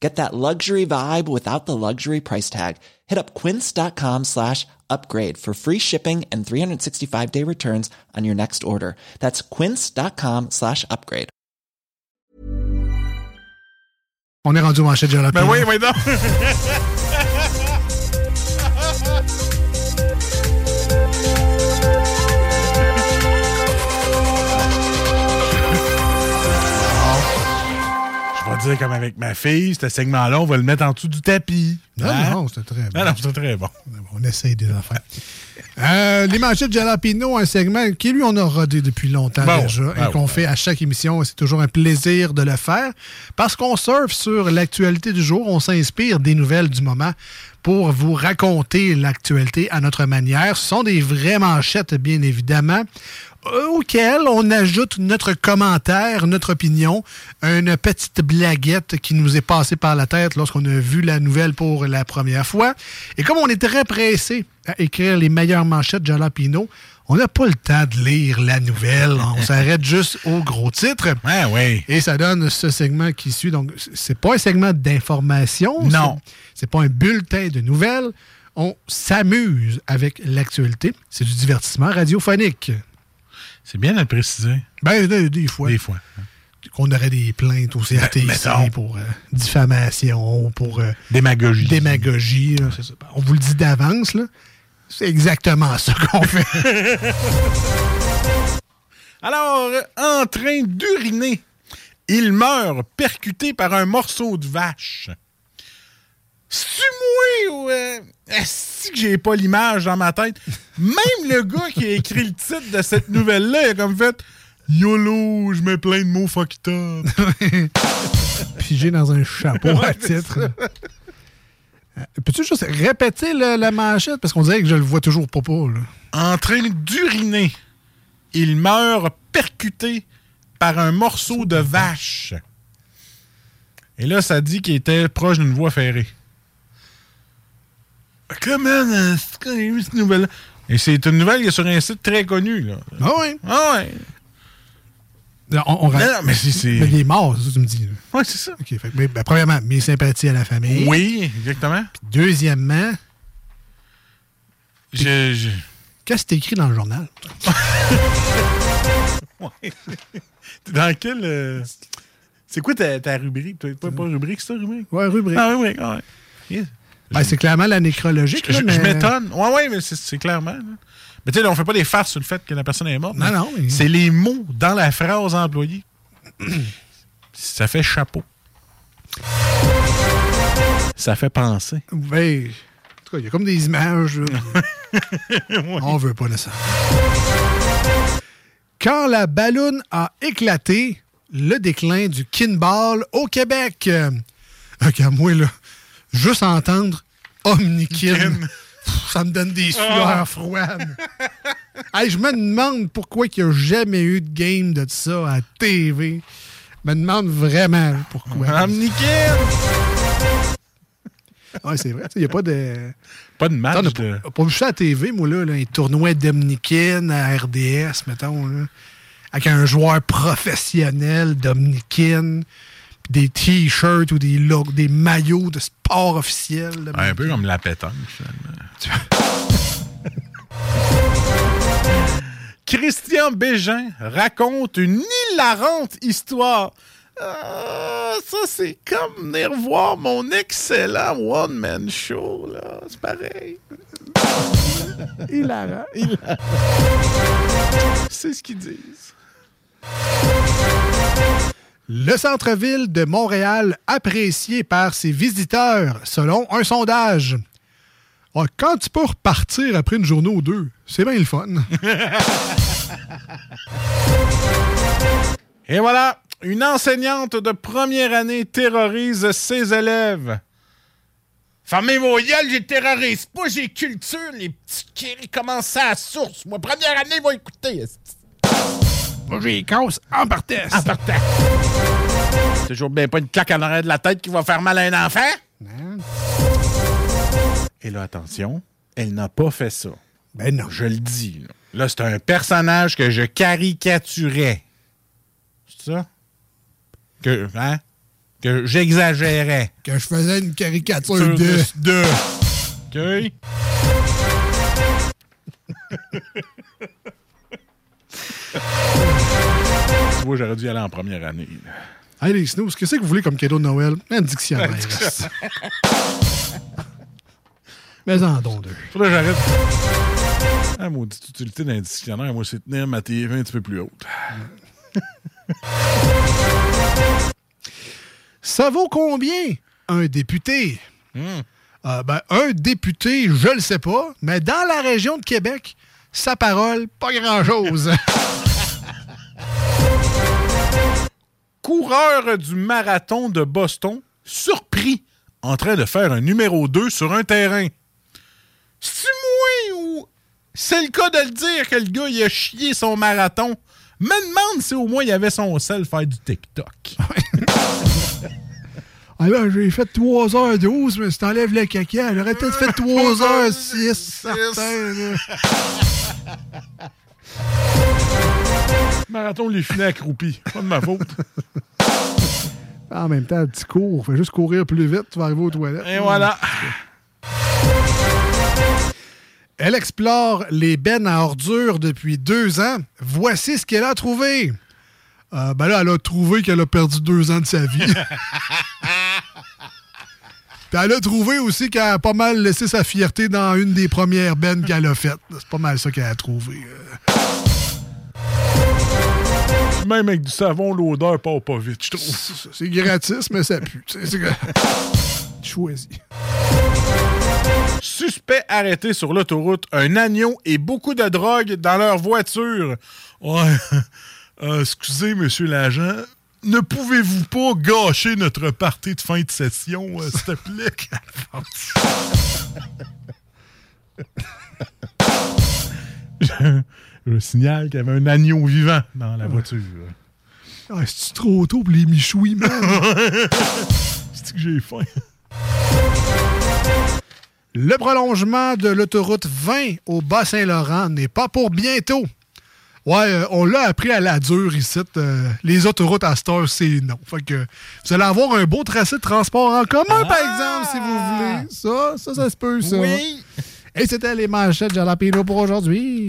Get that luxury vibe without the luxury price tag. Hit up quince.com slash upgrade for free shipping and 365 day returns on your next order. That's quince.com slash upgrade. On est rendu au manchette de Ben oui, oui, non. dire comme avec ma fille, ce segment-là, on va le mettre en dessous du tapis. Non, Hein? non, c'était très bon. Non, non, c'est très bon. On essaye des affaires. Euh, les manchettes de Jalapino, un segment qui, lui, on a rodé depuis longtemps Bon, déjà et qu'on ouais. fait à chaque émission. C'est toujours un plaisir de le faire parce qu'on surfe sur l'actualité du jour. On s'inspire des nouvelles du moment pour vous raconter l'actualité à notre manière. Ce sont des vraies manchettes, bien évidemment, euh, auxquelles on ajoute notre commentaire, notre opinion, une petite blaguette qui nous est passée par la tête lorsqu'on a vu la nouvelle pour la première fois. Et comme on est très pressé à écrire les meilleures manchettes de Jalapino, on n'a pas le temps de lire la nouvelle. On s'arrête juste au gros titre. Ah oui. Et ça donne ce segment qui suit. Donc, c'est pas un segment d'information. Non. C'est pas un bulletin de nouvelles. On s'amuse avec l'actualité. C'est du divertissement radiophonique. C'est bien de le préciser. Ben, des, des fois. Des fois. Qu'on aurait des plaintes au CRTC mettons. pour euh, diffamation, pour euh, Démagogie. démagogie. là, c'est ça. On vous le dit d'avance, là. C'est exactement ça qu'on fait. Alors, en train d'uriner, il meurt percuté par un morceau de vache. Ou... Euh, est-ce que j'ai pas l'image dans ma tête? Même le gars qui a écrit le titre de cette nouvelle-là, il a comme fait... YOLO, je mets plein de mots fucked up. Pigé dans un chapeau à titre. Euh, Peux-tu juste répéter le- la manchette? Parce qu'on dirait que je le vois toujours pas. En train d'uriner, il meurt percuté par un morceau de vache. Et là, ça dit qu'il était proche d'une voie ferrée. Comment est-ce qu'on a eu cette nouvelle Et c'est une nouvelle qui est sur un site très connu. Là. Ah oui? Ah ouais. On, on ra- Non, non, mais c'est- c'est- Mais il est mort, ça tu me dis. Ouais, c'est ça. OK. fait que, mais, ben, premièrement, mes sympathies à la famille. Oui, exactement. Deuxièmement, Je, je- qu'est-ce que écrit dans le journal? Ouais. T'es Dans quel. euh, C'est quoi ta, ta rubrique? Pas, pas, pas rubrique, c'est ça, rubrique? Ouais, rubrique. Ah, rubrique, ah ouais. Yes. Ben, c'est clairement la nécrologique. Je, mais- m'étonne. Ouais, ouais, mais c'est- clairement. là. Mais tu sais, on fait pas des farces sur le fait que la personne est morte. Non, non, mais- C'est les mots dans la phrase employée. Ça fait chapeau. Ça fait penser. Ben, en tout cas, il y a comme des images. là. On veut pas de ça. Quand la balloune a éclaté, le déclin du kinball au Québec. Euh, Regarde, moi, là, juste entendre Omnikin, pff, ça me donne des sueurs Ah. froides. Hey, je me demande pourquoi il n'y a jamais eu de game de ça à TV. Je me demande vraiment pourquoi. Omnikin! Ouais, c'est vrai. Il n'y a pas de. Pas de match n'a de... pas, vu ça à la TV, moi, là, là, un tournoi d'Omnikin à RDS, mettons, là, avec un joueur professionnel d'Omnikin, puis des t-shirts ou des, des maillots de sport officiel. là. Un peu comme la pétanque, finalement. Christian Bégin raconte une hilarante histoire. Ah, ça, c'est comme venir voir mon excellent one-man show, là. C'est pareil. Hilarant. C'est ce qu'ils disent. Le centre-ville de Montréal apprécié par ses visiteurs, selon un sondage. Ah, quand tu peux repartir après une journée ou deux, c'est bien le fun. Et voilà, une enseignante de première année terrorise ses élèves. Fermez vos gueules, j'ai terrorise pas, j'ai culture. Les petits qui commencent à la source. Moi, première année, va écouter. Moi, j'ai casse en partant. En partant. Toujours bien pas une claque à l'arrêt de la tête qui va faire mal à un enfant. Et là, attention, elle n'a pas fait ça. Ben non. Je le dis. Là, là c'est un personnage que je caricaturais. C'est ça? Que, hein? Que j'exagérais. Que je faisais une caricature Sur de... de. OK? tu vois, j'aurais dû y aller en première année. là. Hey, les snooze, qu'est-ce que vous voulez comme cadeau de Noël? Un dictionnaire. Mais en don deux. Faudrait que j'arrête. Ah, maudite utilité d'un dictionnaire, moi, c'est tenir ma TV un petit peu plus haute. Ça vaut combien un député? Euh, ben, un député, je le sais pas, mais dans la région de Québec, sa parole, pas grand-chose. Coureur du marathon de Boston, surpris en train de faire un numéro 2 sur un terrain. C'est moi ou c'est le cas de le dire que le gars il a chié son marathon? Me demande si au moins il avait son sel faire du TikTok. Ah ben, j'ai fait 3h12, mais si t'enlèves le caca, j'aurais peut-être fait 3h06. certain, là. marathon, il est fini accroupi. Pas de ma faute. En même temps, petit cours, fais juste courir plus vite, tu vas arriver aux toilettes. Et voilà. Elle explore les bennes à ordures depuis deux ans. Voici ce qu'elle a trouvé. Euh, ben là, elle a trouvé qu'elle a perdu deux ans de sa vie. Puis elle a trouvé aussi qu'elle a pas mal laissé sa fierté dans une des premières bennes qu'elle a faites. C'est pas mal ça qu'elle a trouvé. euh. Même avec du savon, l'odeur part pas vite, je trouve. C'est gratis, mais ça pue. c'est Choisis. Suspect arrêté sur l'autoroute, un agneau et beaucoup de drogue dans leur voiture. Ouais. Euh, excusez, monsieur l'agent. Ne pouvez-vous pas gâcher notre partie de fin de session, euh, s'il te plaît? je, signale qu'il y avait un agneau vivant dans la voiture. Ah, C'est trop tôt pour les michouis, man? C'est que j'ai faim? Le prolongement de l'autoroute 20 au Bas-Saint-Laurent n'est pas pour bientôt. Ouais, euh, on l'a appris à la dure ici. euh, les autoroutes à heure, c'est non. Fait que vous allez avoir un beau tracé de transport en commun, par exemple, si vous voulez. Ça, ça, ça se peut, ça. Oui. Et c'était les manchettes Jalapeno pour aujourd'hui.